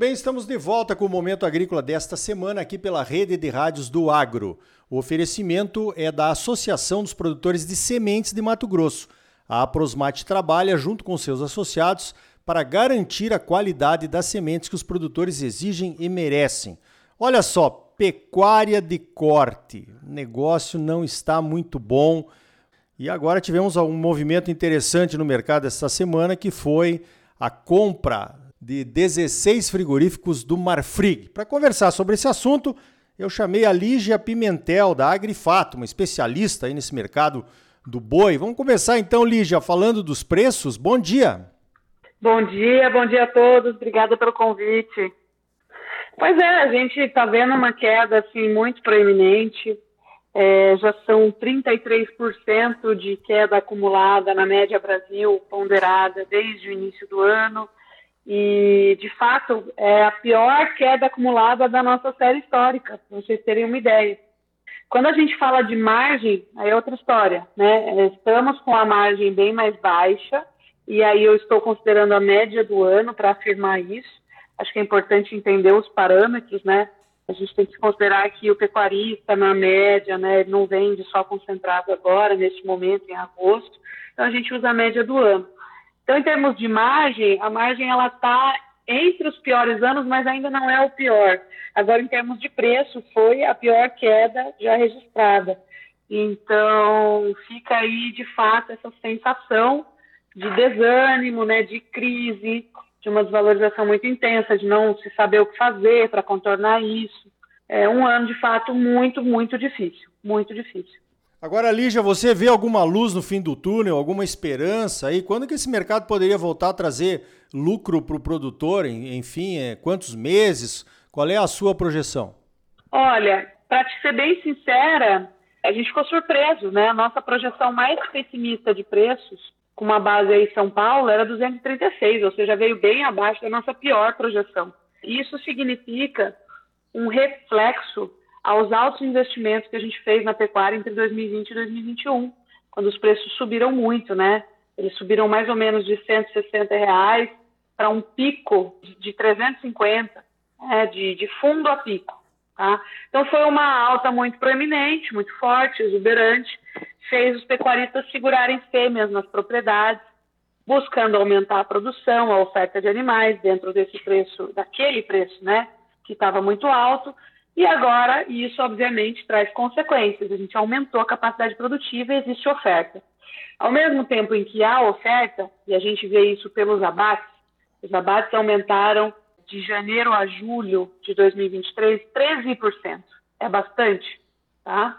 bem, estamos de volta com o Momento Agrícola desta semana aqui pela Rede de Rádios do Agro. O oferecimento é da Associação dos Produtores de Sementes de Mato Grosso. A Aprosmate trabalha junto com seus associados para garantir a qualidade das sementes que os produtores exigem e merecem. Olha só, pecuária de corte. O negócio não está muito bom. E agora tivemos um movimento interessante no mercado esta semana que foi a compra de 16 frigoríficos do Marfrig. Para conversar sobre esse assunto, eu chamei a Lígia Pimentel, da Agrifato, uma especialista aí nesse mercado do boi. Vamos começar então, Lígia, falando dos preços. Bom dia. Bom dia, bom dia a todos. Obrigada pelo convite. Pois é, a gente está vendo uma queda assim muito proeminente. É, já são 33% de queda acumulada na média Brasil ponderada desde o início do ano. E, de fato, é a pior queda acumulada da nossa série histórica, para vocês terem uma ideia. Quando a gente fala de margem, aí é outra história, né? Estamos com a margem bem mais baixa, e aí eu estou considerando a média do ano para afirmar isso. Acho que é importante entender os parâmetros, né? A gente tem que considerar que o pecuarista, na média, né, não vende só concentrado agora, neste momento, em agosto. Então, a gente usa a média do ano. Então, em termos de margem, a margem ela está entre os piores anos, mas ainda não é o pior. Agora, em termos de preço, foi a pior queda já registrada. Então, fica aí, de fato, essa sensação de desânimo, né, de crise, de uma desvalorização muito intensa, de não se saber o que fazer para contornar isso. É um ano, de fato, muito, muito difícil, muito difícil. Agora, Lígia, você vê alguma luz no fim do túnel, alguma esperança aí? Quando que esse mercado poderia voltar a trazer lucro para o produtor? Enfim, é, quantos meses? Qual é a sua projeção? Olha, para te ser bem sincera, a gente ficou surpreso, né? A nossa projeção mais pessimista de preços, com uma base aí em São Paulo, era 236, ou seja, veio bem abaixo da nossa pior projeção. Isso significa um reflexo aos altos investimentos que a gente fez na pecuária entre 2020 e 2021, quando os preços subiram muito, né? Eles subiram mais ou menos de 160 reais para um pico de 350, né? de, de fundo a pico. Tá? Então foi uma alta muito proeminente, muito forte, exuberante, fez os pecuaristas segurarem fêmeas nas propriedades, buscando aumentar a produção, a oferta de animais dentro desse preço, daquele preço, né, que estava muito alto, e agora, isso obviamente traz consequências. A gente aumentou a capacidade produtiva e existe oferta. Ao mesmo tempo em que há oferta, e a gente vê isso pelos abates, os abates aumentaram de janeiro a julho de 2023 13%. É bastante, tá?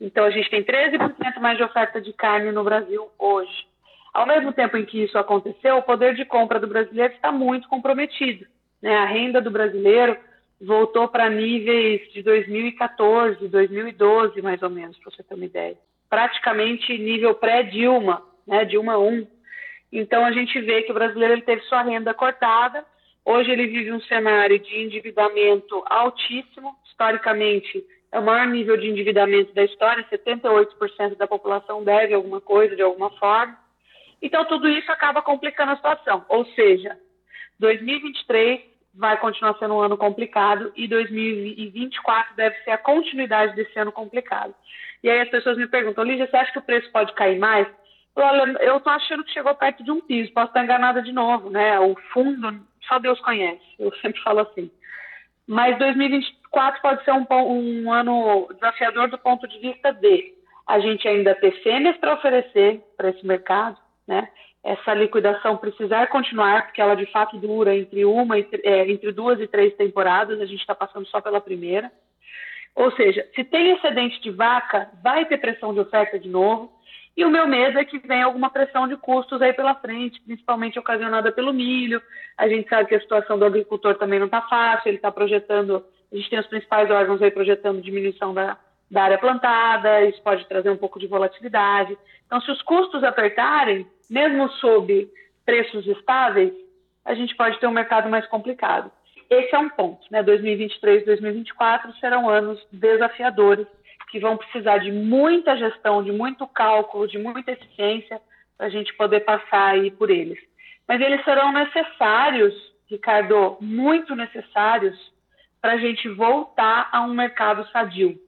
Então a gente tem 13% mais de oferta de carne no Brasil hoje. Ao mesmo tempo em que isso aconteceu, o poder de compra do brasileiro está muito comprometido. Né? A renda do brasileiro voltou para níveis de 2014, 2012, mais ou menos, para você ter uma ideia. Praticamente nível pré-Dilma, né, Dilma 1. Então a gente vê que o brasileiro ele teve sua renda cortada. Hoje ele vive um cenário de endividamento altíssimo. Historicamente, é o maior nível de endividamento da história. 78% da população deve alguma coisa de alguma forma. Então tudo isso acaba complicando a situação. Ou seja, 2023 vai continuar sendo um ano complicado e 2024 deve ser a continuidade desse ano complicado. E aí as pessoas me perguntam, Lígia, você acha que o preço pode cair mais? Olha, eu estou achando que chegou perto de um piso, posso estar enganada de novo, né? O fundo, só Deus conhece, eu sempre falo assim. Mas 2024 pode ser um, um ano desafiador do ponto de vista de a gente ainda ter fêmeas para oferecer para esse mercado, né? Essa liquidação precisar continuar, porque ela de fato dura entre uma é, entre duas e três temporadas, a gente está passando só pela primeira. Ou seja, se tem excedente de vaca, vai ter pressão de oferta de novo. E o meu medo é que venha alguma pressão de custos aí pela frente, principalmente ocasionada pelo milho. A gente sabe que a situação do agricultor também não está fácil, ele está projetando, a gente tem os principais órgãos aí projetando diminuição da, da área plantada, isso pode trazer um pouco de volatilidade. Então, se os custos apertarem, mesmo sob preços estáveis, a gente pode ter um mercado mais complicado. Esse é um ponto. Né? 2023 e 2024 serão anos desafiadores, que vão precisar de muita gestão, de muito cálculo, de muita eficiência para a gente poder passar aí por eles. Mas eles serão necessários Ricardo, muito necessários para a gente voltar a um mercado sadio.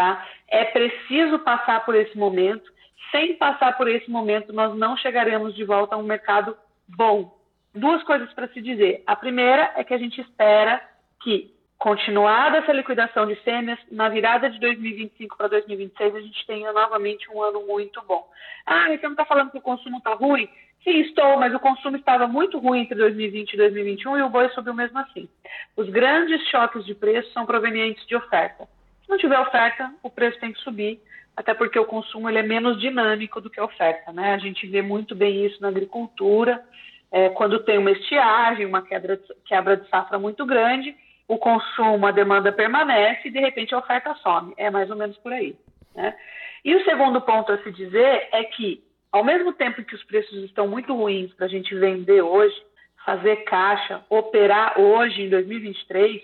Tá? É preciso passar por esse momento. Sem passar por esse momento, nós não chegaremos de volta a um mercado bom. Duas coisas para se dizer. A primeira é que a gente espera que, continuada essa liquidação de fêmeas, na virada de 2025 para 2026, a gente tenha novamente um ano muito bom. Ah, você não está falando que o consumo está ruim? Sim, estou, mas o consumo estava muito ruim entre 2020 e 2021 e o boi subiu mesmo assim. Os grandes choques de preço são provenientes de oferta. Não tiver oferta, o preço tem que subir, até porque o consumo ele é menos dinâmico do que a oferta. Né? A gente vê muito bem isso na agricultura, é, quando tem uma estiagem, uma quebra de, quebra de safra muito grande, o consumo, a demanda permanece e de repente a oferta some. É mais ou menos por aí. Né? E o segundo ponto a se dizer é que ao mesmo tempo que os preços estão muito ruins para a gente vender hoje, fazer caixa, operar hoje, em 2023,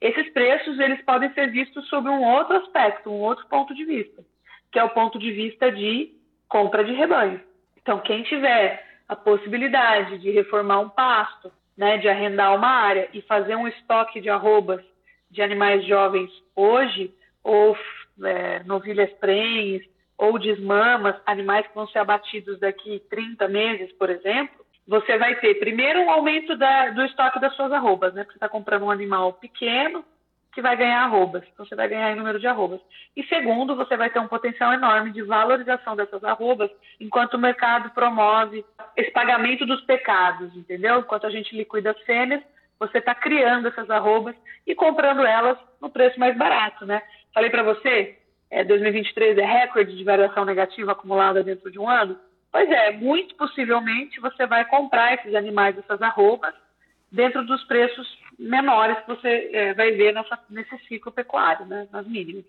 esses preços eles podem ser vistos sob um outro aspecto, um outro ponto de vista, que é o ponto de vista de compra de rebanho. Então, quem tiver a possibilidade de reformar um pasto, né, de arrendar uma área e fazer um estoque de arrobas de animais jovens hoje, ou é, novilhas prenhes, ou desmamas, animais que vão ser abatidos daqui 30 meses, por exemplo, você vai ter primeiro um aumento da, do estoque das suas arrobas, né? Porque você está comprando um animal pequeno que vai ganhar arrobas, então você vai ganhar em número de arrobas. E segundo, você vai ter um potencial enorme de valorização dessas arrobas, enquanto o mercado promove esse pagamento dos pecados, entendeu? Enquanto a gente liquida as fêmeas, você está criando essas arrobas e comprando elas no preço mais barato, né? Falei para você, é, 2023 é recorde de variação negativa acumulada dentro de um ano? Pois é, muito possivelmente você vai comprar esses animais, essas arrobas, dentro dos preços menores que você é, vai ver nessa, nesse ciclo pecuário, né, nas mínimas.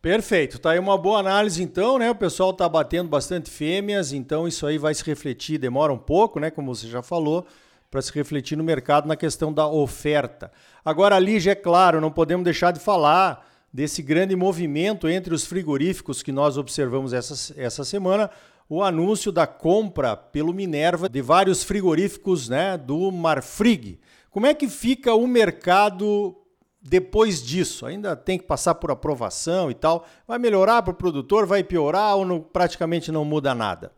Perfeito, tá aí uma boa análise então, né? O pessoal está batendo bastante fêmeas, então isso aí vai se refletir, demora um pouco, né? Como você já falou, para se refletir no mercado na questão da oferta. Agora, Lígia, é claro, não podemos deixar de falar desse grande movimento entre os frigoríficos que nós observamos essa, essa semana, o anúncio da compra pelo Minerva de vários frigoríficos né, do Marfrig. Como é que fica o mercado depois disso? Ainda tem que passar por aprovação e tal. Vai melhorar para o produtor? Vai piorar ou não, praticamente não muda nada?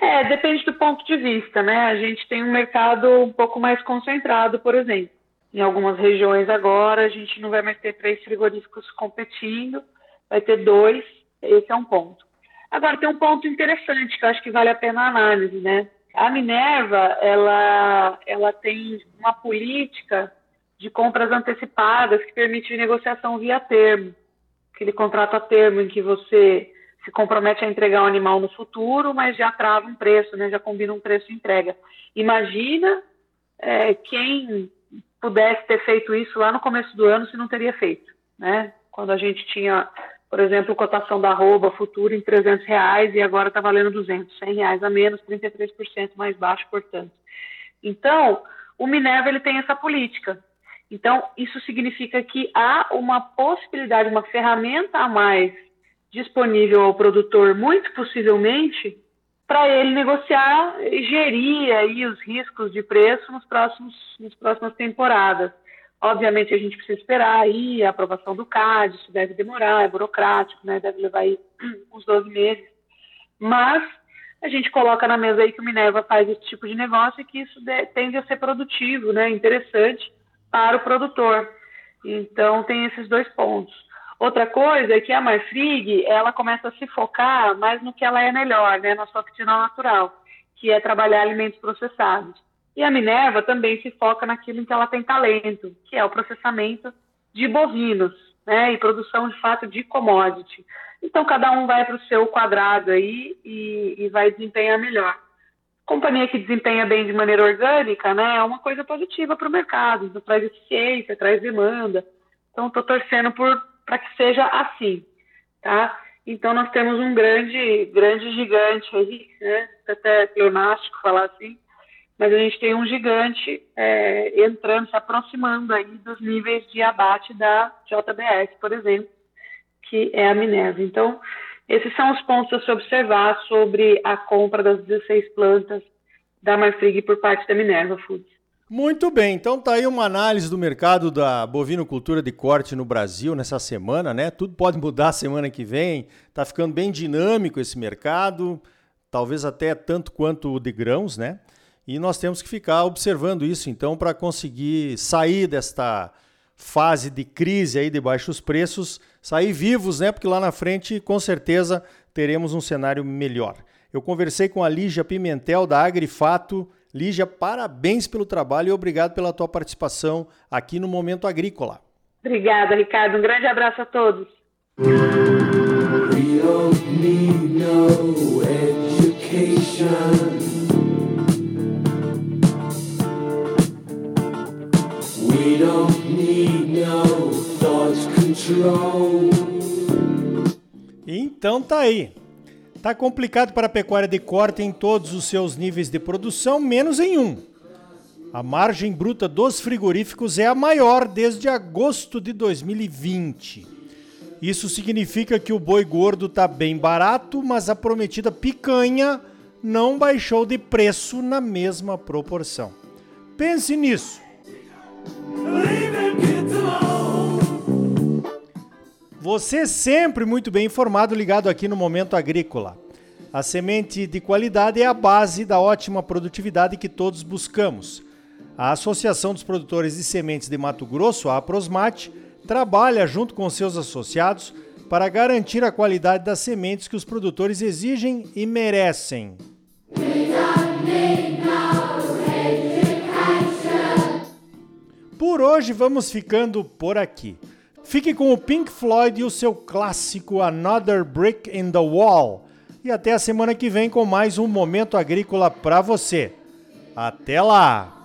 É, depende do ponto de vista, né? A gente tem um mercado um pouco mais concentrado, por exemplo em algumas regiões agora, a gente não vai mais ter três frigoríficos competindo, vai ter dois, esse é um ponto. Agora, tem um ponto interessante que eu acho que vale a pena a análise, né? A Minerva, ela, ela tem uma política de compras antecipadas que permite negociação via termo, aquele contrato a termo em que você se compromete a entregar um animal no futuro, mas já trava um preço, né? já combina um preço de entrega. Imagina é, quem pudesse ter feito isso lá no começo do ano, se não teria feito, né? Quando a gente tinha, por exemplo, cotação da arroba futuro em 300 reais e agora está valendo 200, 100 reais a menos, 33% mais baixo, portanto. Então, o Minerva ele tem essa política. Então, isso significa que há uma possibilidade, uma ferramenta a mais disponível ao produtor, muito possivelmente, para ele negociar e gerir aí os riscos de preço nos próximos, nas próximas temporadas. Obviamente, a gente precisa esperar aí a aprovação do CAD, isso deve demorar, é burocrático, né? deve levar aí uns 12 meses. Mas a gente coloca na mesa aí que o Minerva faz esse tipo de negócio e que isso tende a ser produtivo, né? interessante para o produtor. Então, tem esses dois pontos. Outra coisa é que a Marfrig, ela começa a se focar mais no que ela é melhor, né, na sua aptidão natural, que é trabalhar alimentos processados. E a Minerva também se foca naquilo em que ela tem talento, que é o processamento de bovinos, né, e produção de fato de commodity. Então cada um vai para o seu quadrado aí e, e vai desempenhar melhor. Companhia que desempenha bem de maneira orgânica, né, é uma coisa positiva para o mercado, então, traz eficiência, traz demanda. Então estou torcendo para que seja assim, tá? Então nós temos um grande, grande gigante aí, né? Até pleonástico falar assim, mas a gente tem um gigante é, entrando, se aproximando aí dos níveis de abate da JBS, por exemplo, que é a Minerva. Então, esses são os pontos a se observar sobre a compra das 16 plantas da Marfrig por parte da Minerva Foods. Muito bem, então tá aí uma análise do mercado da bovinocultura de corte no Brasil nessa semana, né? Tudo pode mudar semana que vem. Tá ficando bem dinâmico esse mercado, talvez até tanto quanto o de grãos, né? E nós temos que ficar observando isso então para conseguir sair desta fase de crise aí de baixos preços, sair vivos, né? Porque lá na frente, com certeza, teremos um cenário melhor. Eu conversei com a Lígia Pimentel da Agrifato. Lígia, parabéns pelo trabalho e obrigado pela tua participação aqui no Momento Agrícola. Obrigada, Ricardo. Um grande abraço a todos. We don't need no education. Então tá aí. Tá complicado para a pecuária de corte em todos os seus níveis de produção, menos em um. A margem bruta dos frigoríficos é a maior desde agosto de 2020. Isso significa que o boi gordo está bem barato, mas a prometida picanha não baixou de preço na mesma proporção. Pense nisso. Você sempre muito bem informado, ligado aqui no Momento Agrícola. A semente de qualidade é a base da ótima produtividade que todos buscamos. A Associação dos Produtores de Sementes de Mato Grosso, a Aprosmate, trabalha junto com seus associados para garantir a qualidade das sementes que os produtores exigem e merecem. Por hoje vamos ficando por aqui. Fique com o Pink Floyd e o seu clássico Another Brick in the Wall. E até a semana que vem com mais um Momento Agrícola para você. Até lá!